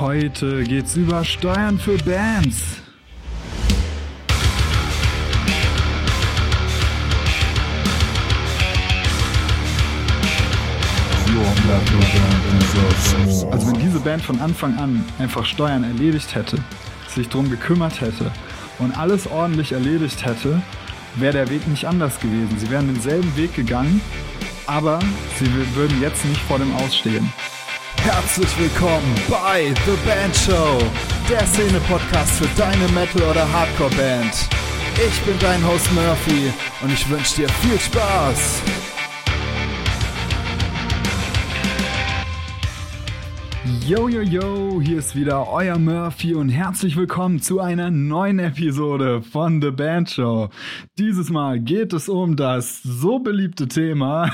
Heute geht's über Steuern für Bands. Also wenn diese Band von Anfang an einfach Steuern erledigt hätte, sich drum gekümmert hätte und alles ordentlich erledigt hätte, wäre der Weg nicht anders gewesen. Sie wären denselben Weg gegangen, aber sie würden jetzt nicht vor dem Ausstehen. Herzlich willkommen bei The Band Show, der Szene-Podcast für deine Metal- oder Hardcore-Band. Ich bin dein Host Murphy und ich wünsche dir viel Spaß. Yo, yo, yo, hier ist wieder euer Murphy und herzlich willkommen zu einer neuen Episode von The Band Show. Dieses Mal geht es um das so beliebte Thema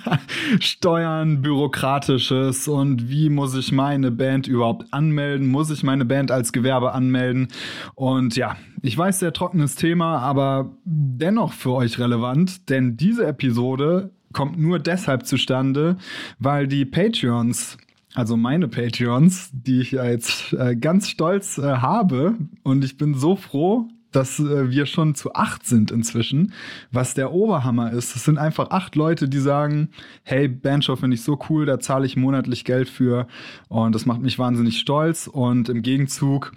Steuern, Bürokratisches und wie muss ich meine Band überhaupt anmelden? Muss ich meine Band als Gewerbe anmelden? Und ja, ich weiß, sehr trockenes Thema, aber dennoch für euch relevant, denn diese Episode kommt nur deshalb zustande, weil die Patreons also meine Patreons, die ich jetzt äh, ganz stolz äh, habe. Und ich bin so froh, dass äh, wir schon zu acht sind inzwischen, was der Oberhammer ist. Es sind einfach acht Leute, die sagen, hey, Bandshow finde ich so cool, da zahle ich monatlich Geld für und das macht mich wahnsinnig stolz und im Gegenzug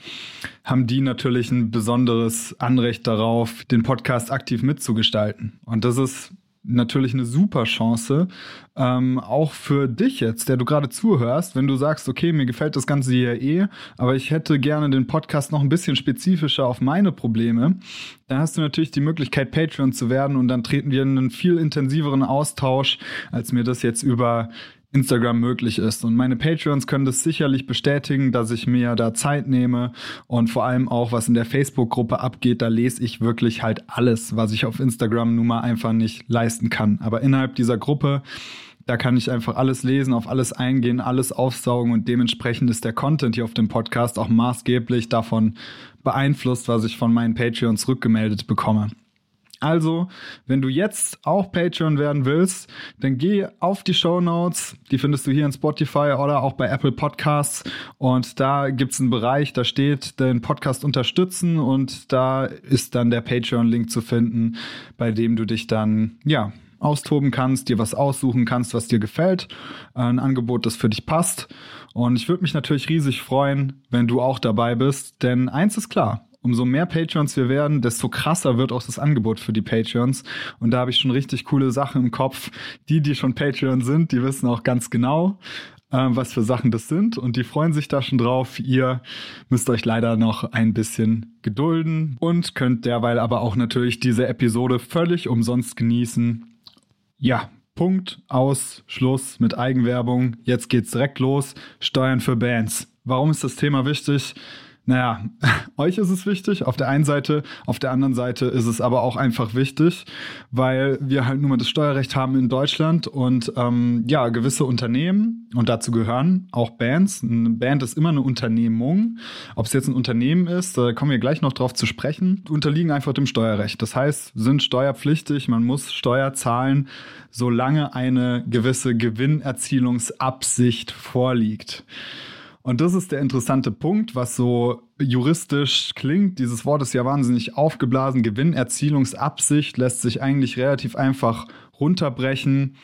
haben die natürlich ein besonderes Anrecht darauf, den Podcast aktiv mitzugestalten. Und das ist natürlich eine super Chance, ähm, auch für dich jetzt, der du gerade zuhörst, wenn du sagst, okay, mir gefällt das Ganze hier eh, aber ich hätte gerne den Podcast noch ein bisschen spezifischer auf meine Probleme, dann hast du natürlich die Möglichkeit, Patreon zu werden und dann treten wir in einen viel intensiveren Austausch, als mir das jetzt über Instagram möglich ist. Und meine Patreons können das sicherlich bestätigen, dass ich mir da Zeit nehme und vor allem auch, was in der Facebook-Gruppe abgeht, da lese ich wirklich halt alles, was ich auf Instagram nun mal einfach nicht leisten kann. Aber innerhalb dieser Gruppe da kann ich einfach alles lesen, auf alles eingehen, alles aufsaugen und dementsprechend ist der Content hier auf dem Podcast auch maßgeblich davon beeinflusst, was ich von meinen Patreons rückgemeldet bekomme. Also, wenn du jetzt auch Patreon werden willst, dann geh auf die Show Notes. Die findest du hier in Spotify oder auch bei Apple Podcasts. Und da gibt's einen Bereich, da steht den Podcast unterstützen und da ist dann der Patreon-Link zu finden, bei dem du dich dann, ja, austoben kannst, dir was aussuchen kannst, was dir gefällt. Ein Angebot, das für dich passt. Und ich würde mich natürlich riesig freuen, wenn du auch dabei bist, denn eins ist klar umso mehr Patreons wir werden, desto krasser wird auch das Angebot für die Patreons. Und da habe ich schon richtig coole Sachen im Kopf. Die, die schon Patreon sind, die wissen auch ganz genau, äh, was für Sachen das sind. Und die freuen sich da schon drauf. Ihr müsst euch leider noch ein bisschen gedulden und könnt derweil aber auch natürlich diese Episode völlig umsonst genießen. Ja, Punkt, aus, Schluss mit Eigenwerbung. Jetzt geht's direkt los. Steuern für Bands. Warum ist das Thema wichtig? Naja, euch ist es wichtig, auf der einen Seite, auf der anderen Seite ist es aber auch einfach wichtig, weil wir halt nun mal das Steuerrecht haben in Deutschland und ähm, ja, gewisse Unternehmen, und dazu gehören auch Bands. Eine Band ist immer eine Unternehmung. Ob es jetzt ein Unternehmen ist, da kommen wir gleich noch drauf zu sprechen, unterliegen einfach dem Steuerrecht. Das heißt, sind steuerpflichtig, man muss Steuer zahlen, solange eine gewisse Gewinnerzielungsabsicht vorliegt. Und das ist der interessante Punkt, was so juristisch klingt. Dieses Wort ist ja wahnsinnig aufgeblasen. Gewinnerzielungsabsicht lässt sich eigentlich relativ einfach runterbrechen.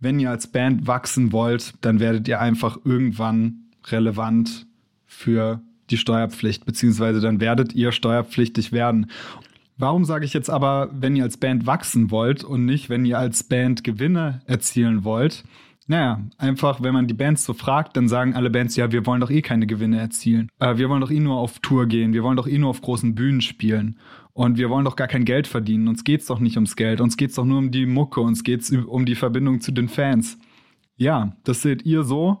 Wenn ihr als Band wachsen wollt, dann werdet ihr einfach irgendwann relevant für die Steuerpflicht, beziehungsweise dann werdet ihr steuerpflichtig werden. Warum sage ich jetzt aber, wenn ihr als Band wachsen wollt und nicht, wenn ihr als Band Gewinne erzielen wollt? Naja, einfach, wenn man die Bands so fragt, dann sagen alle Bands, ja, wir wollen doch eh keine Gewinne erzielen. Äh, wir wollen doch eh nur auf Tour gehen, wir wollen doch eh nur auf großen Bühnen spielen. Und wir wollen doch gar kein Geld verdienen. Uns geht's doch nicht ums Geld, uns geht's doch nur um die Mucke, uns geht's um die Verbindung zu den Fans. Ja, das seht ihr so.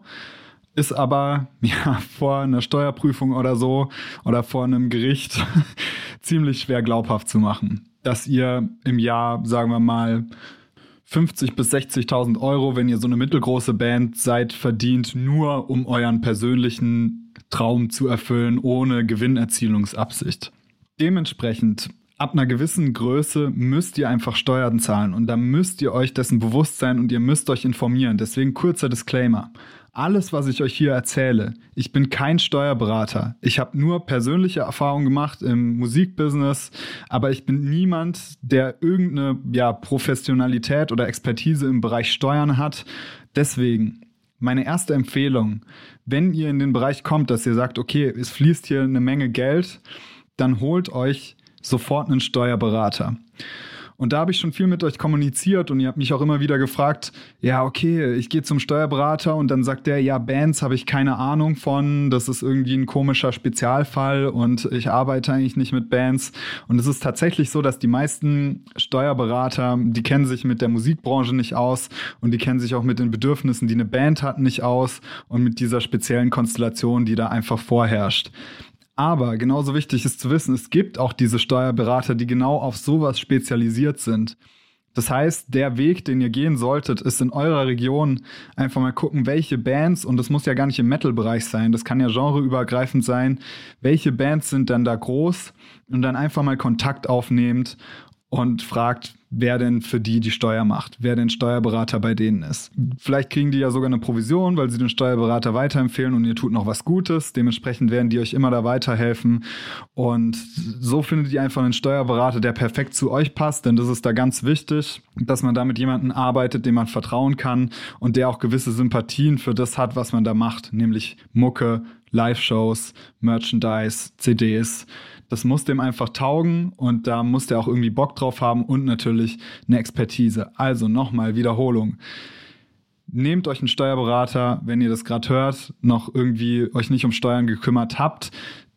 Ist aber ja vor einer Steuerprüfung oder so oder vor einem Gericht ziemlich schwer glaubhaft zu machen, dass ihr im Jahr, sagen wir mal, 50 bis 60.000 Euro, wenn ihr so eine mittelgroße Band seid, verdient, nur um euren persönlichen Traum zu erfüllen, ohne Gewinnerzielungsabsicht. Dementsprechend, ab einer gewissen Größe müsst ihr einfach Steuern zahlen und da müsst ihr euch dessen bewusst sein und ihr müsst euch informieren. Deswegen kurzer Disclaimer. Alles, was ich euch hier erzähle, ich bin kein Steuerberater. Ich habe nur persönliche Erfahrungen gemacht im Musikbusiness, aber ich bin niemand, der irgendeine ja, Professionalität oder Expertise im Bereich Steuern hat. Deswegen meine erste Empfehlung, wenn ihr in den Bereich kommt, dass ihr sagt, okay, es fließt hier eine Menge Geld, dann holt euch sofort einen Steuerberater. Und da habe ich schon viel mit euch kommuniziert und ihr habt mich auch immer wieder gefragt, ja, okay, ich gehe zum Steuerberater und dann sagt der, ja, Bands habe ich keine Ahnung von, das ist irgendwie ein komischer Spezialfall und ich arbeite eigentlich nicht mit Bands. Und es ist tatsächlich so, dass die meisten Steuerberater, die kennen sich mit der Musikbranche nicht aus und die kennen sich auch mit den Bedürfnissen, die eine Band hat, nicht aus und mit dieser speziellen Konstellation, die da einfach vorherrscht. Aber genauso wichtig ist zu wissen, es gibt auch diese Steuerberater, die genau auf sowas spezialisiert sind. Das heißt, der Weg, den ihr gehen solltet, ist in eurer Region einfach mal gucken, welche Bands, und das muss ja gar nicht im Metal-Bereich sein, das kann ja genreübergreifend sein, welche Bands sind dann da groß und dann einfach mal Kontakt aufnehmend und fragt, wer denn für die die Steuer macht, wer denn Steuerberater bei denen ist. Vielleicht kriegen die ja sogar eine Provision, weil sie den Steuerberater weiterempfehlen und ihr tut noch was Gutes. Dementsprechend werden die euch immer da weiterhelfen. Und so findet ihr einfach einen Steuerberater, der perfekt zu euch passt, denn das ist da ganz wichtig, dass man da mit jemandem arbeitet, dem man vertrauen kann und der auch gewisse Sympathien für das hat, was man da macht, nämlich Mucke, Live-Shows, Merchandise, CDs. Das muss dem einfach taugen und da muss der auch irgendwie Bock drauf haben und natürlich eine Expertise. Also nochmal Wiederholung. Nehmt euch einen Steuerberater, wenn ihr das gerade hört, noch irgendwie euch nicht um Steuern gekümmert habt,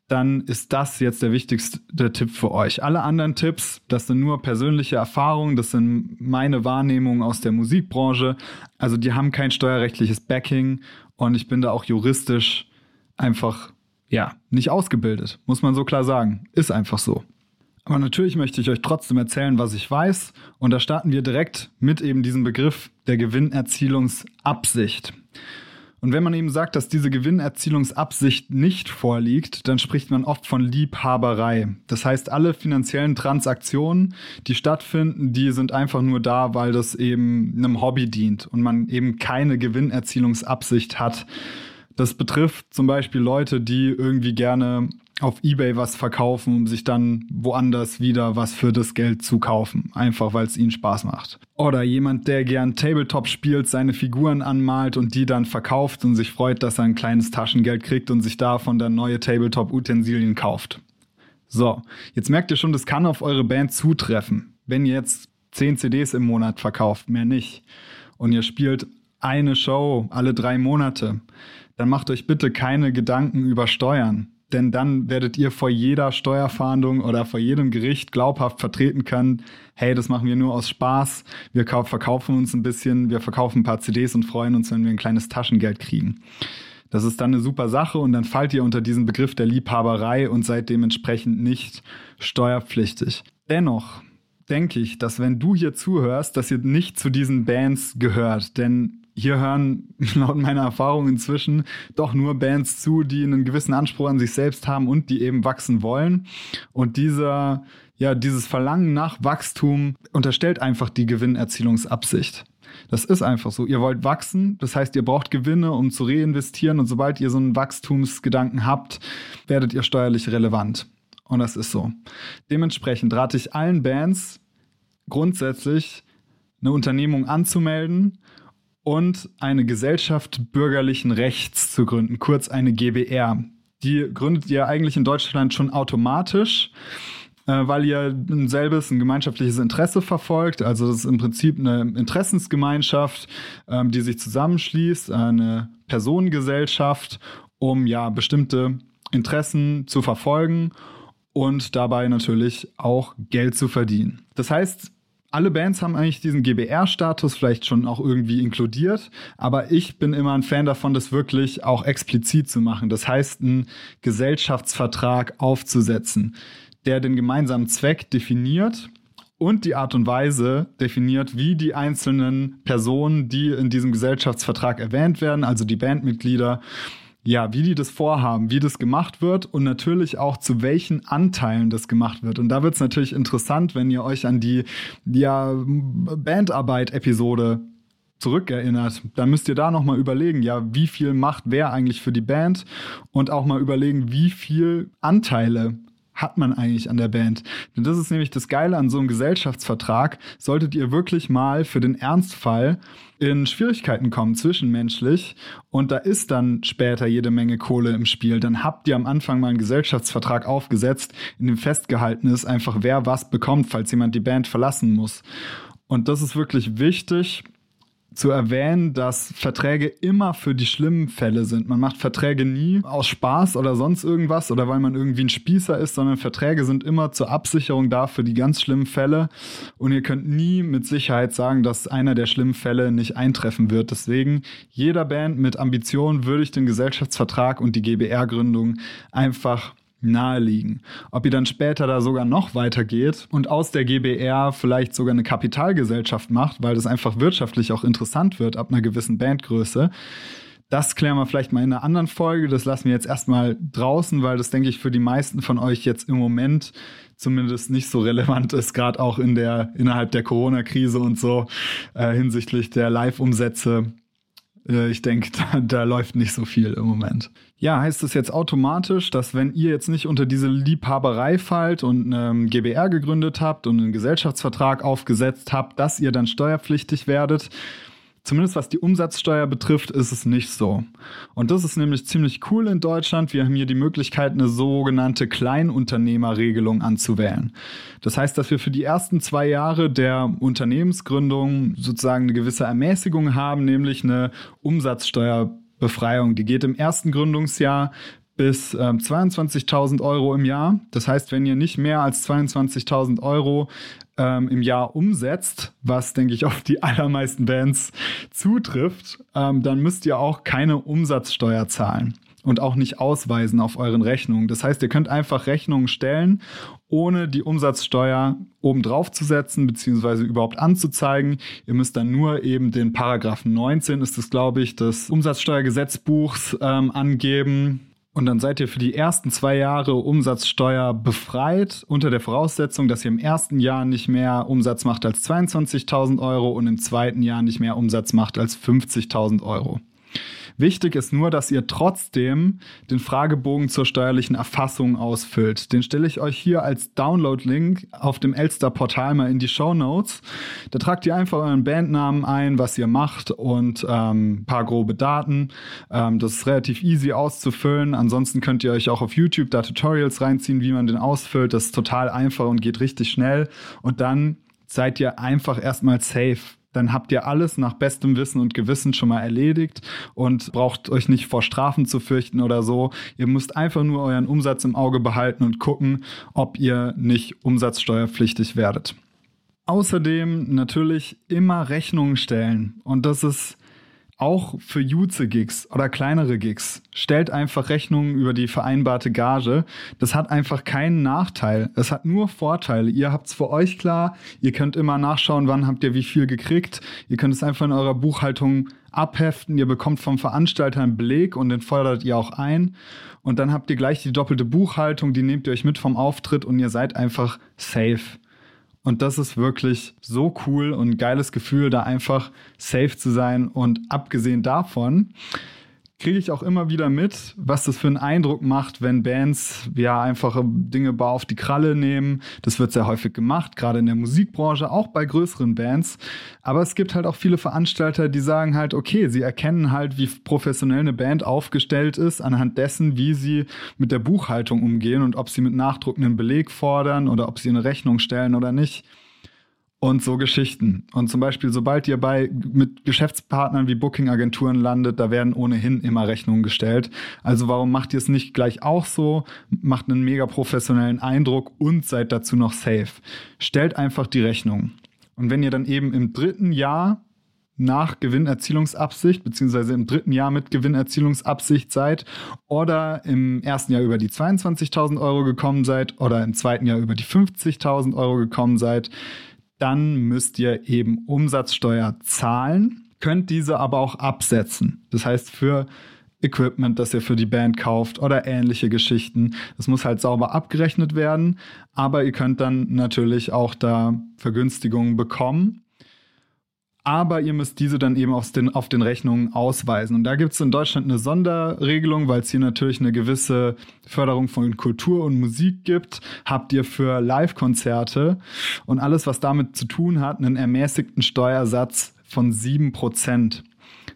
dann ist das jetzt der wichtigste Tipp für euch. Alle anderen Tipps, das sind nur persönliche Erfahrungen, das sind meine Wahrnehmungen aus der Musikbranche. Also die haben kein steuerrechtliches Backing und ich bin da auch juristisch einfach ja, nicht ausgebildet, muss man so klar sagen. Ist einfach so. Aber natürlich möchte ich euch trotzdem erzählen, was ich weiß. Und da starten wir direkt mit eben diesem Begriff der Gewinnerzielungsabsicht. Und wenn man eben sagt, dass diese Gewinnerzielungsabsicht nicht vorliegt, dann spricht man oft von Liebhaberei. Das heißt, alle finanziellen Transaktionen, die stattfinden, die sind einfach nur da, weil das eben einem Hobby dient und man eben keine Gewinnerzielungsabsicht hat. Das betrifft zum Beispiel Leute, die irgendwie gerne auf Ebay was verkaufen, um sich dann woanders wieder was für das Geld zu kaufen. Einfach weil es ihnen Spaß macht. Oder jemand, der gern Tabletop spielt, seine Figuren anmalt und die dann verkauft und sich freut, dass er ein kleines Taschengeld kriegt und sich davon dann neue Tabletop-Utensilien kauft. So, jetzt merkt ihr schon, das kann auf eure Band zutreffen. Wenn ihr jetzt 10 CDs im Monat verkauft, mehr nicht, und ihr spielt eine Show alle drei Monate, dann macht euch bitte keine Gedanken über Steuern. Denn dann werdet ihr vor jeder Steuerfahndung oder vor jedem Gericht glaubhaft vertreten können, hey, das machen wir nur aus Spaß, wir verkaufen uns ein bisschen, wir verkaufen ein paar CDs und freuen uns, wenn wir ein kleines Taschengeld kriegen. Das ist dann eine super Sache und dann fallt ihr unter diesen Begriff der Liebhaberei und seid dementsprechend nicht steuerpflichtig. Dennoch denke ich, dass wenn du hier zuhörst, dass ihr nicht zu diesen Bands gehört, denn hier hören laut meiner Erfahrung inzwischen doch nur Bands zu, die einen gewissen Anspruch an sich selbst haben und die eben wachsen wollen. Und dieser, ja, dieses Verlangen nach Wachstum unterstellt einfach die Gewinnerzielungsabsicht. Das ist einfach so. Ihr wollt wachsen, das heißt, ihr braucht Gewinne, um zu reinvestieren. Und sobald ihr so einen Wachstumsgedanken habt, werdet ihr steuerlich relevant. Und das ist so. Dementsprechend rate ich allen Bands grundsätzlich eine Unternehmung anzumelden und eine Gesellschaft bürgerlichen Rechts zu gründen, kurz eine GBR. Die gründet ihr eigentlich in Deutschland schon automatisch, äh, weil ihr ein selbes, ein gemeinschaftliches Interesse verfolgt. Also das ist im Prinzip eine Interessensgemeinschaft, ähm, die sich zusammenschließt, eine Personengesellschaft, um ja bestimmte Interessen zu verfolgen und dabei natürlich auch Geld zu verdienen. Das heißt, alle Bands haben eigentlich diesen GBR-Status vielleicht schon auch irgendwie inkludiert, aber ich bin immer ein Fan davon, das wirklich auch explizit zu machen. Das heißt, einen Gesellschaftsvertrag aufzusetzen, der den gemeinsamen Zweck definiert und die Art und Weise definiert, wie die einzelnen Personen, die in diesem Gesellschaftsvertrag erwähnt werden, also die Bandmitglieder, ja, wie die das vorhaben, wie das gemacht wird und natürlich auch zu welchen Anteilen das gemacht wird. Und da wird es natürlich interessant, wenn ihr euch an die ja, Bandarbeit-Episode zurückerinnert, dann müsst ihr da nochmal überlegen, ja, wie viel macht wer eigentlich für die Band und auch mal überlegen, wie viel Anteile hat man eigentlich an der Band? Denn das ist nämlich das Geile an so einem Gesellschaftsvertrag. Solltet ihr wirklich mal für den Ernstfall in Schwierigkeiten kommen zwischenmenschlich und da ist dann später jede Menge Kohle im Spiel, dann habt ihr am Anfang mal einen Gesellschaftsvertrag aufgesetzt, in dem festgehalten ist einfach, wer was bekommt, falls jemand die Band verlassen muss. Und das ist wirklich wichtig, zu erwähnen, dass Verträge immer für die schlimmen Fälle sind. Man macht Verträge nie aus Spaß oder sonst irgendwas oder weil man irgendwie ein Spießer ist, sondern Verträge sind immer zur Absicherung da für die ganz schlimmen Fälle. Und ihr könnt nie mit Sicherheit sagen, dass einer der schlimmen Fälle nicht eintreffen wird. Deswegen jeder Band mit Ambitionen würde ich den Gesellschaftsvertrag und die GBR-Gründung einfach naheliegen. Ob ihr dann später da sogar noch weitergeht und aus der GBR vielleicht sogar eine Kapitalgesellschaft macht, weil das einfach wirtschaftlich auch interessant wird ab einer gewissen Bandgröße. Das klären wir vielleicht mal in einer anderen Folge. Das lassen wir jetzt erstmal draußen, weil das, denke ich, für die meisten von euch jetzt im Moment zumindest nicht so relevant ist, gerade auch in der, innerhalb der Corona-Krise und so, äh, hinsichtlich der Live-Umsätze ich denke, da, da, läuft nicht so viel im Moment. Ja, heißt das jetzt automatisch, dass wenn ihr jetzt nicht unter diese Liebhaberei fallt und eine GBR gegründet habt und einen Gesellschaftsvertrag aufgesetzt habt, dass ihr dann steuerpflichtig werdet? Zumindest was die Umsatzsteuer betrifft, ist es nicht so. Und das ist nämlich ziemlich cool in Deutschland. Wir haben hier die Möglichkeit, eine sogenannte Kleinunternehmerregelung anzuwählen. Das heißt, dass wir für die ersten zwei Jahre der Unternehmensgründung sozusagen eine gewisse Ermäßigung haben, nämlich eine Umsatzsteuerbefreiung. Die geht im ersten Gründungsjahr bis äh, 22.000 Euro im Jahr. Das heißt, wenn ihr nicht mehr als 22.000 Euro ähm, im Jahr umsetzt, was denke ich auf die allermeisten Bands zutrifft, ähm, dann müsst ihr auch keine Umsatzsteuer zahlen und auch nicht ausweisen auf euren Rechnungen. Das heißt, ihr könnt einfach Rechnungen stellen, ohne die Umsatzsteuer obendrauf zu setzen, beziehungsweise überhaupt anzuzeigen. Ihr müsst dann nur eben den Paragraphen 19, ist es, glaube ich, des Umsatzsteuergesetzbuchs ähm, angeben und dann seid ihr für die ersten zwei Jahre Umsatzsteuer befreit, unter der Voraussetzung, dass ihr im ersten Jahr nicht mehr Umsatz macht als 22.000 Euro und im zweiten Jahr nicht mehr Umsatz macht als 50.000 Euro. Wichtig ist nur, dass ihr trotzdem den Fragebogen zur steuerlichen Erfassung ausfüllt. Den stelle ich euch hier als Download-Link auf dem Elster-Portal mal in die Show Notes. Da tragt ihr einfach euren Bandnamen ein, was ihr macht und ähm, paar grobe Daten. Ähm, das ist relativ easy auszufüllen. Ansonsten könnt ihr euch auch auf YouTube da Tutorials reinziehen, wie man den ausfüllt. Das ist total einfach und geht richtig schnell. Und dann seid ihr einfach erstmal safe dann habt ihr alles nach bestem Wissen und Gewissen schon mal erledigt und braucht euch nicht vor Strafen zu fürchten oder so. Ihr müsst einfach nur euren Umsatz im Auge behalten und gucken, ob ihr nicht umsatzsteuerpflichtig werdet. Außerdem natürlich immer Rechnungen stellen und das ist auch für Jutze-Gigs oder kleinere Gigs. Stellt einfach Rechnungen über die vereinbarte Gage. Das hat einfach keinen Nachteil. Es hat nur Vorteile. Ihr habt's für euch klar. Ihr könnt immer nachschauen, wann habt ihr wie viel gekriegt. Ihr könnt es einfach in eurer Buchhaltung abheften. Ihr bekommt vom Veranstalter einen Beleg und den fordert ihr auch ein. Und dann habt ihr gleich die doppelte Buchhaltung. Die nehmt ihr euch mit vom Auftritt und ihr seid einfach safe. Und das ist wirklich so cool und ein geiles Gefühl, da einfach safe zu sein. Und abgesehen davon kriege ich auch immer wieder mit, was das für einen Eindruck macht, wenn Bands ja einfach Dinge bar auf die Kralle nehmen. Das wird sehr häufig gemacht, gerade in der Musikbranche, auch bei größeren Bands. Aber es gibt halt auch viele Veranstalter, die sagen halt, okay, sie erkennen halt, wie professionell eine Band aufgestellt ist, anhand dessen, wie sie mit der Buchhaltung umgehen und ob sie mit Nachdruck einen Beleg fordern oder ob sie eine Rechnung stellen oder nicht und so Geschichten. Und zum Beispiel, sobald ihr bei mit Geschäftspartnern wie Booking-Agenturen landet, da werden ohnehin immer Rechnungen gestellt. Also warum macht ihr es nicht gleich auch so? Macht einen mega professionellen Eindruck und seid dazu noch safe. Stellt einfach die Rechnung. Und wenn ihr dann eben im dritten Jahr nach Gewinnerzielungsabsicht, beziehungsweise im dritten Jahr mit Gewinnerzielungsabsicht seid oder im ersten Jahr über die 22.000 Euro gekommen seid oder im zweiten Jahr über die 50.000 Euro gekommen seid, dann müsst ihr eben Umsatzsteuer zahlen, könnt diese aber auch absetzen. Das heißt, für Equipment, das ihr für die Band kauft oder ähnliche Geschichten. Das muss halt sauber abgerechnet werden, aber ihr könnt dann natürlich auch da Vergünstigungen bekommen. Aber ihr müsst diese dann eben auf den, auf den Rechnungen ausweisen. Und da gibt es in Deutschland eine Sonderregelung, weil es hier natürlich eine gewisse Förderung von Kultur und Musik gibt, habt ihr für Live-Konzerte und alles, was damit zu tun hat, einen ermäßigten Steuersatz von sieben Prozent.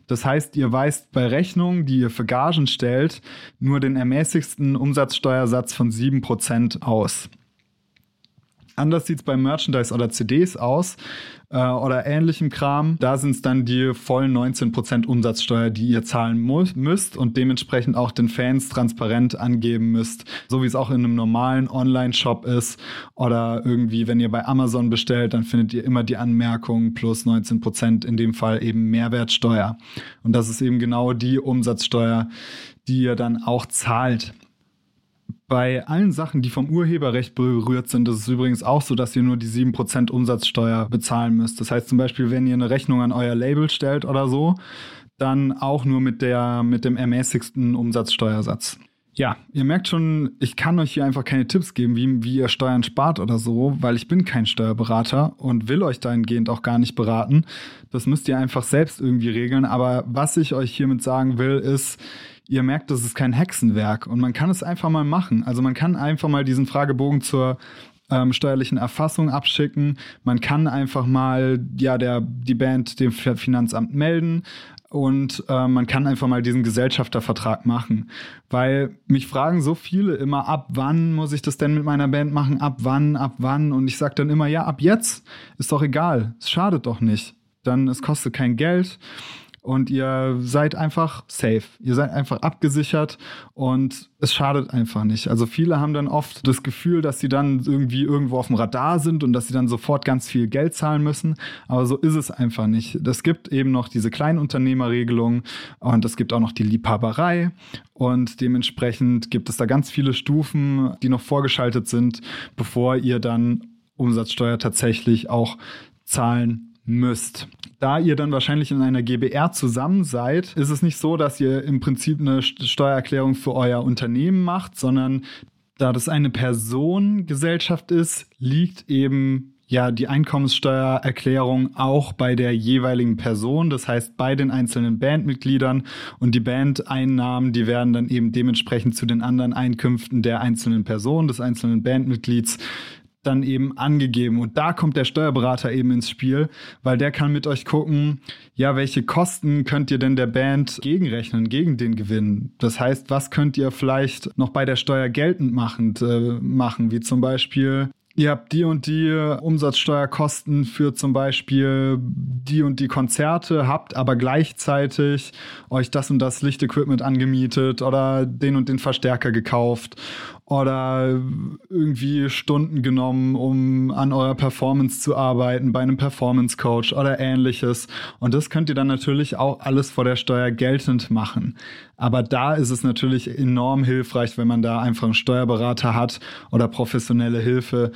Das heißt, ihr weist bei Rechnungen, die ihr für Gagen stellt, nur den ermäßigsten Umsatzsteuersatz von sieben Prozent aus. Anders sieht es bei Merchandise oder CDs aus äh, oder ähnlichem Kram. Da sind es dann die vollen 19% Umsatzsteuer, die ihr zahlen müsst und dementsprechend auch den Fans transparent angeben müsst, so wie es auch in einem normalen Online-Shop ist oder irgendwie, wenn ihr bei Amazon bestellt, dann findet ihr immer die Anmerkung plus 19%, in dem Fall eben Mehrwertsteuer. Und das ist eben genau die Umsatzsteuer, die ihr dann auch zahlt. Bei allen Sachen, die vom Urheberrecht berührt sind, ist es übrigens auch so, dass ihr nur die 7% Umsatzsteuer bezahlen müsst. Das heißt zum Beispiel, wenn ihr eine Rechnung an euer Label stellt oder so, dann auch nur mit, der, mit dem ermäßigsten Umsatzsteuersatz. Ja, ihr merkt schon, ich kann euch hier einfach keine Tipps geben, wie, wie ihr Steuern spart oder so, weil ich bin kein Steuerberater und will euch dahingehend auch gar nicht beraten. Das müsst ihr einfach selbst irgendwie regeln. Aber was ich euch hiermit sagen will, ist, ihr merkt, das ist kein Hexenwerk und man kann es einfach mal machen. Also man kann einfach mal diesen Fragebogen zur ähm, steuerlichen Erfassung abschicken. Man kann einfach mal ja der die Band dem Finanzamt melden und äh, man kann einfach mal diesen Gesellschaftervertrag machen, weil mich fragen so viele immer ab wann muss ich das denn mit meiner Band machen, ab wann, ab wann? Und ich sage dann immer ja ab jetzt. Ist doch egal, es schadet doch nicht, dann es kostet kein Geld und ihr seid einfach safe. Ihr seid einfach abgesichert und es schadet einfach nicht. Also viele haben dann oft das Gefühl, dass sie dann irgendwie irgendwo auf dem Radar sind und dass sie dann sofort ganz viel Geld zahlen müssen. Aber so ist es einfach nicht. Es gibt eben noch diese Kleinunternehmerregelung und es gibt auch noch die Liebhaberei und dementsprechend gibt es da ganz viele Stufen, die noch vorgeschaltet sind, bevor ihr dann Umsatzsteuer tatsächlich auch zahlen müsst. Da ihr dann wahrscheinlich in einer GBR zusammen seid, ist es nicht so, dass ihr im Prinzip eine Steuererklärung für euer Unternehmen macht, sondern da das eine Personengesellschaft ist, liegt eben ja die Einkommenssteuererklärung auch bei der jeweiligen Person, das heißt bei den einzelnen Bandmitgliedern und die Bandeinnahmen, die werden dann eben dementsprechend zu den anderen Einkünften der einzelnen Person, des einzelnen Bandmitglieds dann eben angegeben. Und da kommt der Steuerberater eben ins Spiel, weil der kann mit euch gucken, ja, welche Kosten könnt ihr denn der Band gegenrechnen, gegen den Gewinn? Das heißt, was könnt ihr vielleicht noch bei der Steuer geltend machend, äh, machen, wie zum Beispiel ihr habt die und die Umsatzsteuerkosten für zum Beispiel die und die Konzerte, habt aber gleichzeitig euch das und das Lichtequipment angemietet oder den und den Verstärker gekauft oder irgendwie Stunden genommen, um an eurer Performance zu arbeiten, bei einem Performance Coach oder ähnliches. Und das könnt ihr dann natürlich auch alles vor der Steuer geltend machen. Aber da ist es natürlich enorm hilfreich, wenn man da einfach einen Steuerberater hat oder professionelle Hilfe,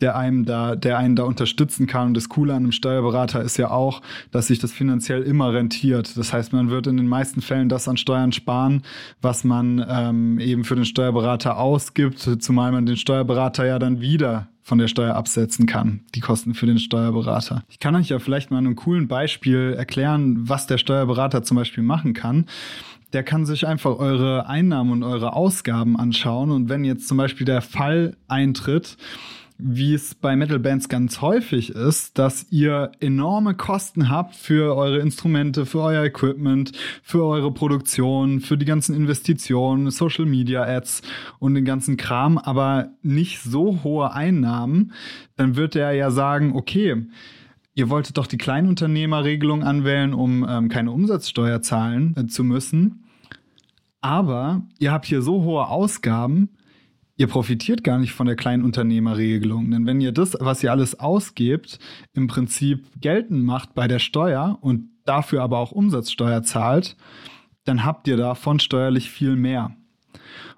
der einem da, der einen da unterstützen kann. Und das Coole an einem Steuerberater ist ja auch, dass sich das finanziell immer rentiert. Das heißt, man wird in den meisten Fällen das an Steuern sparen, was man ähm, eben für den Steuerberater ausgibt, zumal man den Steuerberater ja dann wieder von der Steuer absetzen kann, die Kosten für den Steuerberater. Ich kann euch ja vielleicht mal einem coolen Beispiel erklären, was der Steuerberater zum Beispiel machen kann der kann sich einfach eure Einnahmen und eure Ausgaben anschauen. Und wenn jetzt zum Beispiel der Fall eintritt, wie es bei Metal-Bands ganz häufig ist, dass ihr enorme Kosten habt für eure Instrumente, für euer Equipment, für eure Produktion, für die ganzen Investitionen, Social Media Ads und den ganzen Kram, aber nicht so hohe Einnahmen, dann wird er ja sagen, okay, ihr wolltet doch die Kleinunternehmerregelung anwählen, um ähm, keine Umsatzsteuer zahlen äh, zu müssen. Aber ihr habt hier so hohe Ausgaben, ihr profitiert gar nicht von der Kleinunternehmerregelung. Denn wenn ihr das, was ihr alles ausgebt, im Prinzip geltend macht bei der Steuer und dafür aber auch Umsatzsteuer zahlt, dann habt ihr davon steuerlich viel mehr.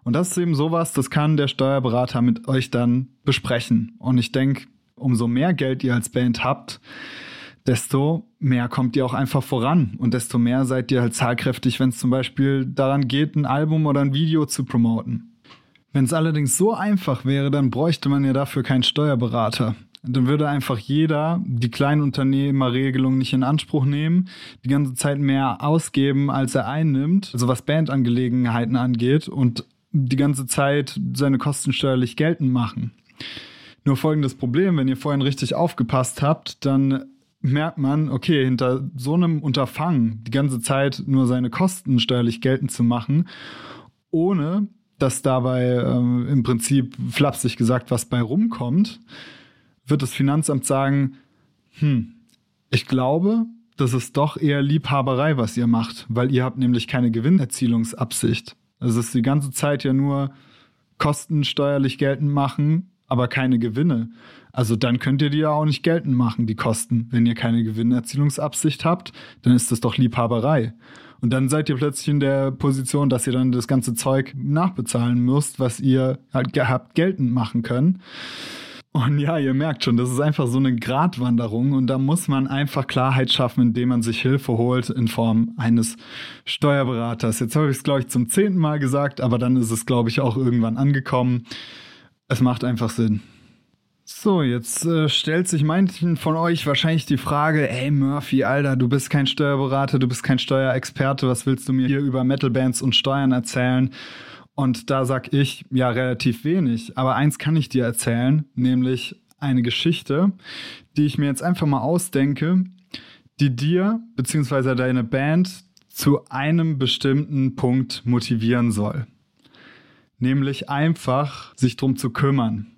Und das ist eben sowas, das kann der Steuerberater mit euch dann besprechen. Und ich denke, umso mehr Geld ihr als Band habt, desto mehr kommt ihr auch einfach voran und desto mehr seid ihr halt zahlkräftig, wenn es zum Beispiel daran geht, ein Album oder ein Video zu promoten. Wenn es allerdings so einfach wäre, dann bräuchte man ja dafür keinen Steuerberater. dann würde einfach jeder die Kleinunternehmerregelung nicht in Anspruch nehmen, die ganze Zeit mehr ausgeben, als er einnimmt, also was Bandangelegenheiten angeht und die ganze Zeit seine Kosten steuerlich geltend machen. Nur folgendes Problem, wenn ihr vorhin richtig aufgepasst habt, dann merkt man, okay, hinter so einem Unterfangen die ganze Zeit nur seine Kosten steuerlich geltend zu machen, ohne dass dabei ähm, im Prinzip flapsig gesagt was bei rumkommt, wird das Finanzamt sagen, hm, ich glaube, das ist doch eher Liebhaberei, was ihr macht, weil ihr habt nämlich keine Gewinnerzielungsabsicht. Es ist die ganze Zeit ja nur Kosten steuerlich geltend machen, aber keine Gewinne. Also dann könnt ihr die ja auch nicht geltend machen, die Kosten. Wenn ihr keine Gewinnerzielungsabsicht habt, dann ist das doch Liebhaberei. Und dann seid ihr plötzlich in der Position, dass ihr dann das ganze Zeug nachbezahlen müsst, was ihr halt habt geltend machen können. Und ja, ihr merkt schon, das ist einfach so eine Gratwanderung und da muss man einfach Klarheit schaffen, indem man sich Hilfe holt in Form eines Steuerberaters. Jetzt habe ich es, glaube ich, zum zehnten Mal gesagt, aber dann ist es, glaube ich, auch irgendwann angekommen. Es macht einfach Sinn. So, jetzt äh, stellt sich manchen von euch wahrscheinlich die Frage, ey Murphy, Alter, du bist kein Steuerberater, du bist kein Steuerexperte, was willst du mir hier über Metalbands und Steuern erzählen? Und da sag ich, ja, relativ wenig. Aber eins kann ich dir erzählen, nämlich eine Geschichte, die ich mir jetzt einfach mal ausdenke, die dir bzw. deine Band zu einem bestimmten Punkt motivieren soll. Nämlich einfach sich drum zu kümmern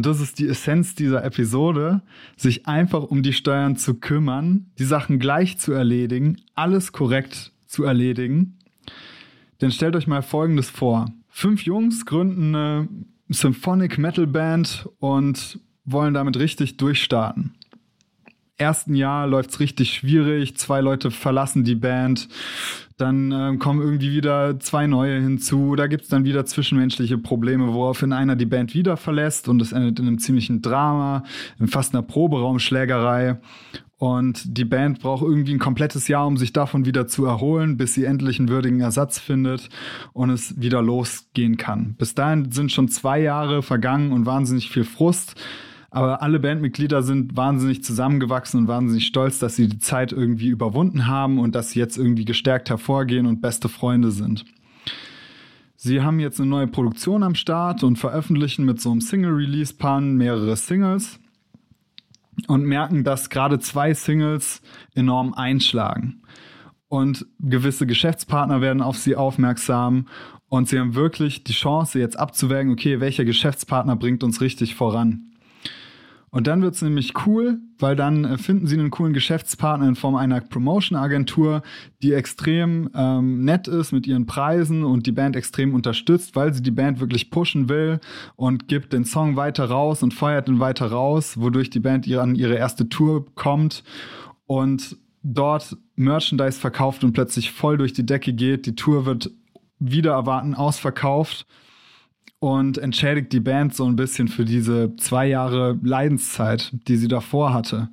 und das ist die Essenz dieser Episode, sich einfach um die Steuern zu kümmern, die Sachen gleich zu erledigen, alles korrekt zu erledigen. Denn stellt euch mal Folgendes vor. Fünf Jungs gründen eine Symphonic Metal Band und wollen damit richtig durchstarten ersten Jahr läuft's richtig schwierig, zwei Leute verlassen die Band, dann äh, kommen irgendwie wieder zwei neue hinzu, da gibt's dann wieder zwischenmenschliche Probleme, woraufhin einer die Band wieder verlässt und es endet in einem ziemlichen Drama, in fast einer Proberaumschlägerei und die Band braucht irgendwie ein komplettes Jahr, um sich davon wieder zu erholen, bis sie endlich einen würdigen Ersatz findet und es wieder losgehen kann. Bis dahin sind schon zwei Jahre vergangen und wahnsinnig viel Frust. Aber alle Bandmitglieder sind wahnsinnig zusammengewachsen und wahnsinnig stolz, dass sie die Zeit irgendwie überwunden haben und dass sie jetzt irgendwie gestärkt hervorgehen und beste Freunde sind. Sie haben jetzt eine neue Produktion am Start und veröffentlichen mit so einem Single-Release-Pan mehrere Singles und merken, dass gerade zwei Singles enorm einschlagen. Und gewisse Geschäftspartner werden auf sie aufmerksam und sie haben wirklich die Chance, jetzt abzuwägen, okay, welcher Geschäftspartner bringt uns richtig voran. Und dann wird's nämlich cool, weil dann äh, finden sie einen coolen Geschäftspartner in Form einer Promotion-Agentur, die extrem ähm, nett ist mit ihren Preisen und die Band extrem unterstützt, weil sie die Band wirklich pushen will und gibt den Song weiter raus und feuert ihn weiter raus, wodurch die Band an ihre erste Tour kommt und dort Merchandise verkauft und plötzlich voll durch die Decke geht. Die Tour wird wieder erwarten ausverkauft und entschädigt die Band so ein bisschen für diese zwei Jahre Leidenszeit, die sie davor hatte.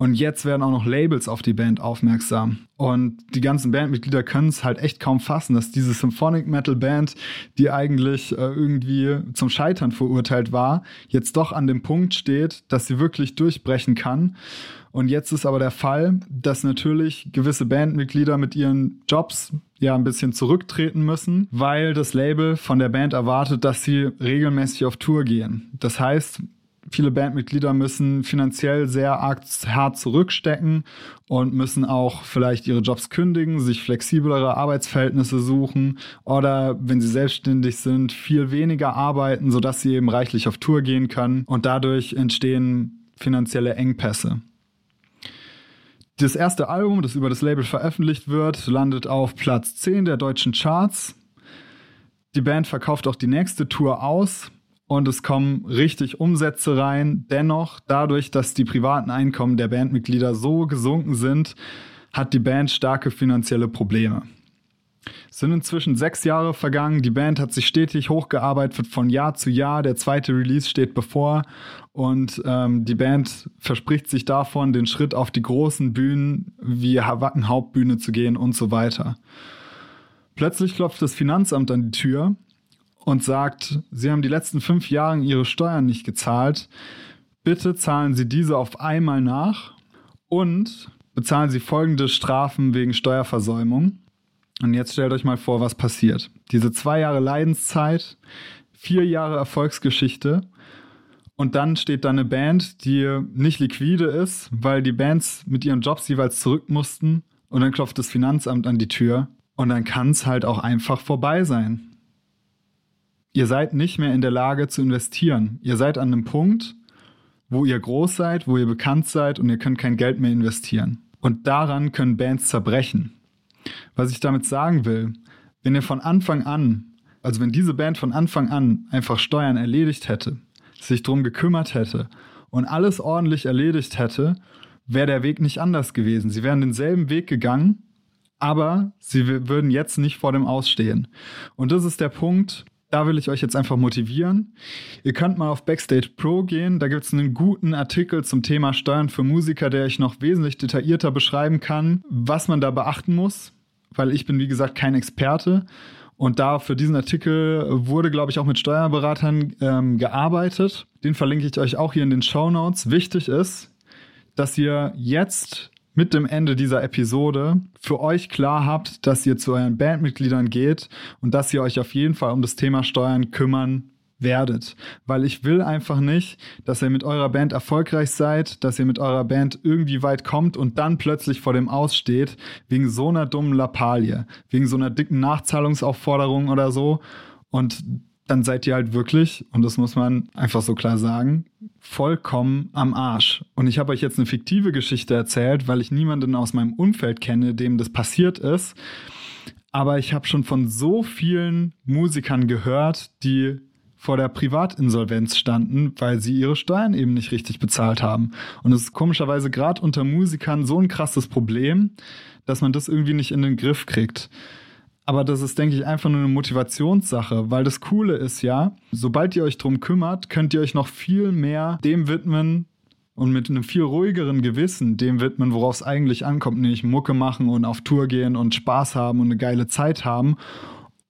Und jetzt werden auch noch Labels auf die Band aufmerksam. Und die ganzen Bandmitglieder können es halt echt kaum fassen, dass diese Symphonic Metal Band, die eigentlich äh, irgendwie zum Scheitern verurteilt war, jetzt doch an dem Punkt steht, dass sie wirklich durchbrechen kann. Und jetzt ist aber der Fall, dass natürlich gewisse Bandmitglieder mit ihren Jobs ja ein bisschen zurücktreten müssen, weil das Label von der Band erwartet, dass sie regelmäßig auf Tour gehen. Das heißt, viele Bandmitglieder müssen finanziell sehr arg hart zurückstecken und müssen auch vielleicht ihre Jobs kündigen, sich flexiblere Arbeitsverhältnisse suchen oder wenn sie selbstständig sind, viel weniger arbeiten, sodass sie eben reichlich auf Tour gehen können und dadurch entstehen finanzielle Engpässe. Das erste Album, das über das Label veröffentlicht wird, landet auf Platz 10 der deutschen Charts. Die Band verkauft auch die nächste Tour aus und es kommen richtig Umsätze rein. Dennoch, dadurch, dass die privaten Einkommen der Bandmitglieder so gesunken sind, hat die Band starke finanzielle Probleme. Es sind inzwischen sechs Jahre vergangen. Die Band hat sich stetig hochgearbeitet von Jahr zu Jahr. Der zweite Release steht bevor und ähm, die Band verspricht sich davon, den Schritt auf die großen Bühnen wie Wacken Hauptbühne zu gehen und so weiter. Plötzlich klopft das Finanzamt an die Tür und sagt, sie haben die letzten fünf Jahre ihre Steuern nicht gezahlt. bitte zahlen Sie diese auf einmal nach und bezahlen Sie folgende Strafen wegen Steuerversäumung. Und jetzt stellt euch mal vor, was passiert. Diese zwei Jahre Leidenszeit, vier Jahre Erfolgsgeschichte und dann steht da eine Band, die nicht liquide ist, weil die Bands mit ihren Jobs jeweils zurück mussten und dann klopft das Finanzamt an die Tür und dann kann es halt auch einfach vorbei sein. Ihr seid nicht mehr in der Lage zu investieren. Ihr seid an einem Punkt, wo ihr groß seid, wo ihr bekannt seid und ihr könnt kein Geld mehr investieren. Und daran können Bands zerbrechen. Was ich damit sagen will, wenn ihr von Anfang an, also wenn diese Band von Anfang an einfach Steuern erledigt hätte, sich drum gekümmert hätte und alles ordentlich erledigt hätte, wäre der Weg nicht anders gewesen. Sie wären denselben Weg gegangen, aber sie würden jetzt nicht vor dem Ausstehen. Und das ist der Punkt, da will ich euch jetzt einfach motivieren. Ihr könnt mal auf Backstage Pro gehen. Da gibt es einen guten Artikel zum Thema Steuern für Musiker, der ich noch wesentlich detaillierter beschreiben kann, was man da beachten muss, weil ich bin, wie gesagt, kein Experte. Und da für diesen Artikel wurde, glaube ich, auch mit Steuerberatern ähm, gearbeitet. Den verlinke ich euch auch hier in den Show Notes. Wichtig ist, dass ihr jetzt mit dem Ende dieser Episode für euch klar habt, dass ihr zu euren Bandmitgliedern geht und dass ihr euch auf jeden Fall um das Thema Steuern kümmern werdet. Weil ich will einfach nicht, dass ihr mit eurer Band erfolgreich seid, dass ihr mit eurer Band irgendwie weit kommt und dann plötzlich vor dem Aussteht, wegen so einer dummen Lappalie, wegen so einer dicken Nachzahlungsaufforderung oder so. Und dann seid ihr halt wirklich, und das muss man einfach so klar sagen, vollkommen am Arsch. Und ich habe euch jetzt eine fiktive Geschichte erzählt, weil ich niemanden aus meinem Umfeld kenne, dem das passiert ist. Aber ich habe schon von so vielen Musikern gehört, die vor der Privatinsolvenz standen, weil sie ihre Steuern eben nicht richtig bezahlt haben. Und es ist komischerweise gerade unter Musikern so ein krasses Problem, dass man das irgendwie nicht in den Griff kriegt. Aber das ist, denke ich, einfach nur eine Motivationssache, weil das Coole ist ja, sobald ihr euch drum kümmert, könnt ihr euch noch viel mehr dem widmen und mit einem viel ruhigeren Gewissen dem widmen, worauf es eigentlich ankommt, nämlich Mucke machen und auf Tour gehen und Spaß haben und eine geile Zeit haben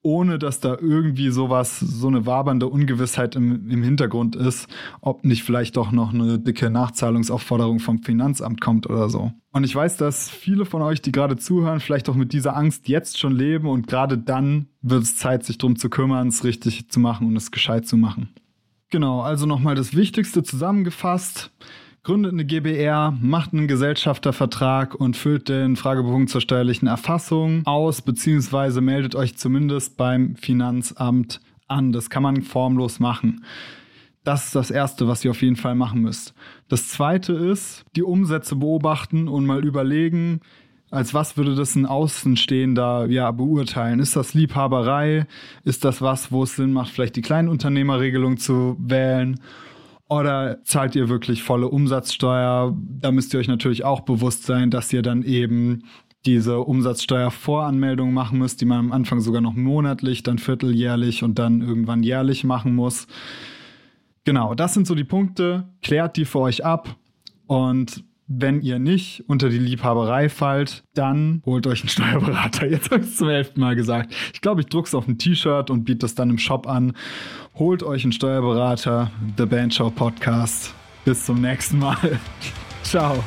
ohne dass da irgendwie sowas, so eine wabernde Ungewissheit im, im Hintergrund ist, ob nicht vielleicht doch noch eine dicke Nachzahlungsaufforderung vom Finanzamt kommt oder so. Und ich weiß, dass viele von euch, die gerade zuhören, vielleicht auch mit dieser Angst jetzt schon leben und gerade dann wird es Zeit, sich drum zu kümmern, es richtig zu machen und es gescheit zu machen. Genau, also nochmal das Wichtigste zusammengefasst gründet eine GBR, macht einen Gesellschaftervertrag und füllt den Fragebogen zur steuerlichen Erfassung aus, beziehungsweise meldet euch zumindest beim Finanzamt an. Das kann man formlos machen. Das ist das Erste, was ihr auf jeden Fall machen müsst. Das Zweite ist, die Umsätze beobachten und mal überlegen, als was würde das ein Außenstehender ja beurteilen? Ist das Liebhaberei? Ist das was, wo es Sinn macht, vielleicht die Kleinunternehmerregelung zu wählen? Oder zahlt ihr wirklich volle Umsatzsteuer? Da müsst ihr euch natürlich auch bewusst sein, dass ihr dann eben diese Umsatzsteuervoranmeldung machen müsst, die man am Anfang sogar noch monatlich, dann vierteljährlich und dann irgendwann jährlich machen muss. Genau, das sind so die Punkte. Klärt die für euch ab und wenn ihr nicht unter die Liebhaberei fallt, dann holt euch einen Steuerberater. Jetzt habe ich es zum elften Mal gesagt. Ich glaube, ich drucke es auf ein T-Shirt und biete es dann im Shop an. Holt euch einen Steuerberater. The Band Show Podcast. Bis zum nächsten Mal. Ciao.